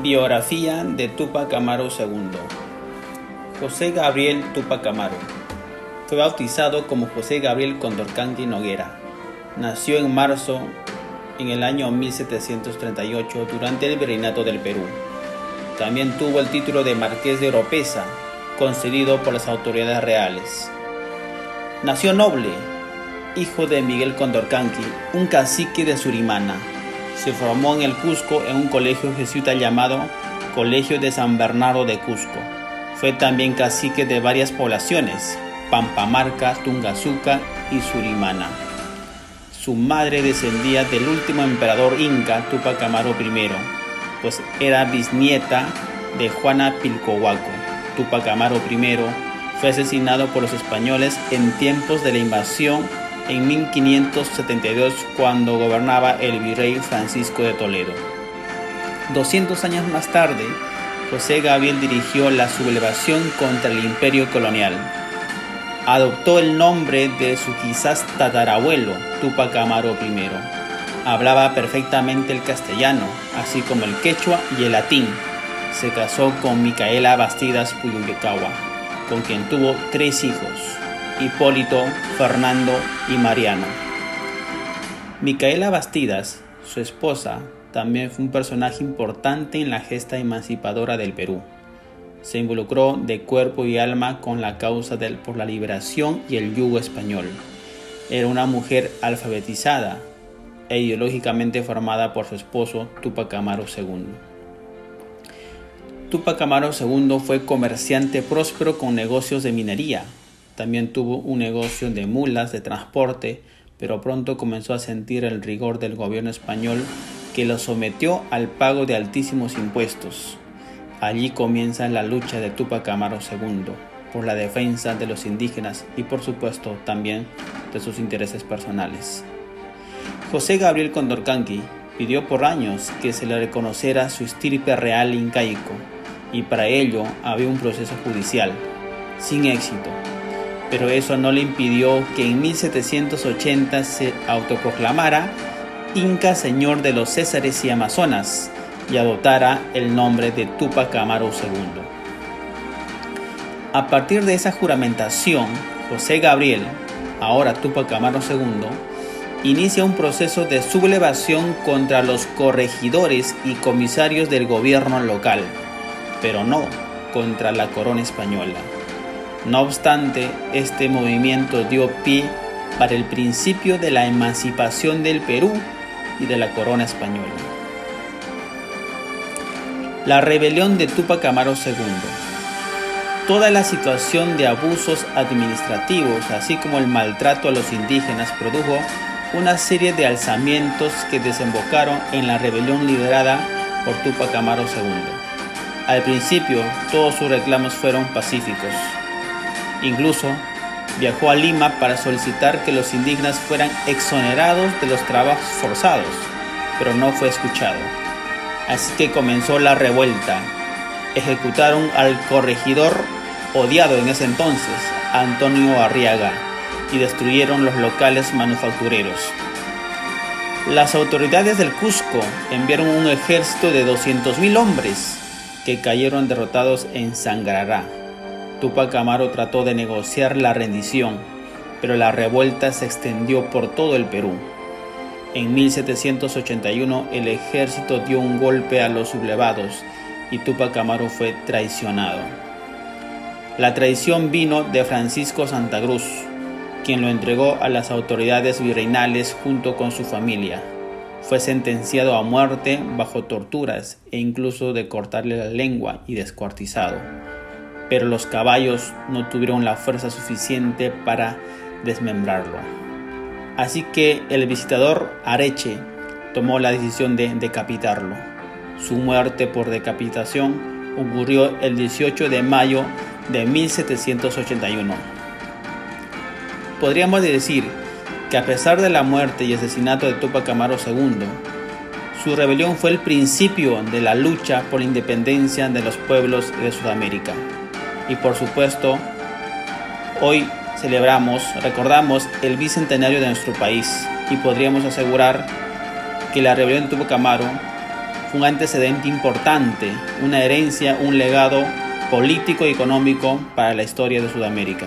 Biografía de Tupac Amaro II José Gabriel Tupac Amaro Fue bautizado como José Gabriel Condorcanqui Noguera. Nació en marzo en el año 1738 durante el virreinato del Perú. También tuvo el título de Marqués de Oropesa, concedido por las autoridades reales. Nació noble, hijo de Miguel Condorcanqui, un cacique de Surimana se formó en el Cusco en un colegio jesuita llamado Colegio de San Bernardo de Cusco. Fue también cacique de varias poblaciones, Pampamarca, Tungazuca y Surimana. Su madre descendía del último emperador inca Tupac Amaru I, pues era bisnieta de Juana Pilcohuaco. Tupac Amaru I fue asesinado por los españoles en tiempos de la invasión en 1572 cuando gobernaba el virrey Francisco de Toledo. 200 años más tarde, José Gabriel dirigió la sublevación contra el imperio colonial. Adoptó el nombre de su quizás tatarabuelo, Tupac Amaru I. Hablaba perfectamente el castellano, así como el quechua y el latín. Se casó con Micaela Bastidas Puyuyecawa, con quien tuvo tres hijos. Hipólito, Fernando y Mariano. Micaela Bastidas, su esposa, también fue un personaje importante en la gesta emancipadora del Perú. Se involucró de cuerpo y alma con la causa del, por la liberación y el yugo español. Era una mujer alfabetizada e ideológicamente formada por su esposo Tupac Amaru II. Tupac Amaru II fue comerciante próspero con negocios de minería, también tuvo un negocio de mulas de transporte, pero pronto comenzó a sentir el rigor del gobierno español que lo sometió al pago de altísimos impuestos. Allí comienza la lucha de Tupac Amaru II por la defensa de los indígenas y por supuesto también de sus intereses personales. José Gabriel Condorcanqui pidió por años que se le reconociera su estirpe real incaico y para ello había un proceso judicial, sin éxito pero eso no le impidió que en 1780 se autoproclamara Inca Señor de los Césares y Amazonas y adoptara el nombre de Tupac Amaru II. A partir de esa juramentación, José Gabriel, ahora Tupac Amaru II, inicia un proceso de sublevación contra los corregidores y comisarios del gobierno local, pero no contra la corona española. No obstante, este movimiento dio pie para el principio de la emancipación del Perú y de la corona española. La rebelión de Tupac Amaru II. Toda la situación de abusos administrativos, así como el maltrato a los indígenas, produjo una serie de alzamientos que desembocaron en la rebelión liderada por Tupac Amaru II. Al principio, todos sus reclamos fueron pacíficos. Incluso viajó a Lima para solicitar que los indígenas fueran exonerados de los trabajos forzados, pero no fue escuchado. Así que comenzó la revuelta. Ejecutaron al corregidor odiado en ese entonces, Antonio Arriaga, y destruyeron los locales manufactureros. Las autoridades del Cusco enviaron un ejército de 200.000 hombres que cayeron derrotados en Sangrará. Tupac Amaru trató de negociar la rendición, pero la revuelta se extendió por todo el Perú. En 1781 el ejército dio un golpe a los sublevados y Tupac Amaru fue traicionado. La traición vino de Francisco Santa Cruz, quien lo entregó a las autoridades virreinales junto con su familia. Fue sentenciado a muerte bajo torturas e incluso de cortarle la lengua y descuartizado pero los caballos no tuvieron la fuerza suficiente para desmembrarlo. Así que el visitador Areche tomó la decisión de decapitarlo. Su muerte por decapitación ocurrió el 18 de mayo de 1781. Podríamos decir que a pesar de la muerte y asesinato de Tupac Amaru II, su rebelión fue el principio de la lucha por la independencia de los pueblos de Sudamérica y por supuesto hoy celebramos, recordamos el bicentenario de nuestro país y podríamos asegurar que la rebelión de Tupac Amaru fue un antecedente importante, una herencia, un legado político y económico para la historia de Sudamérica.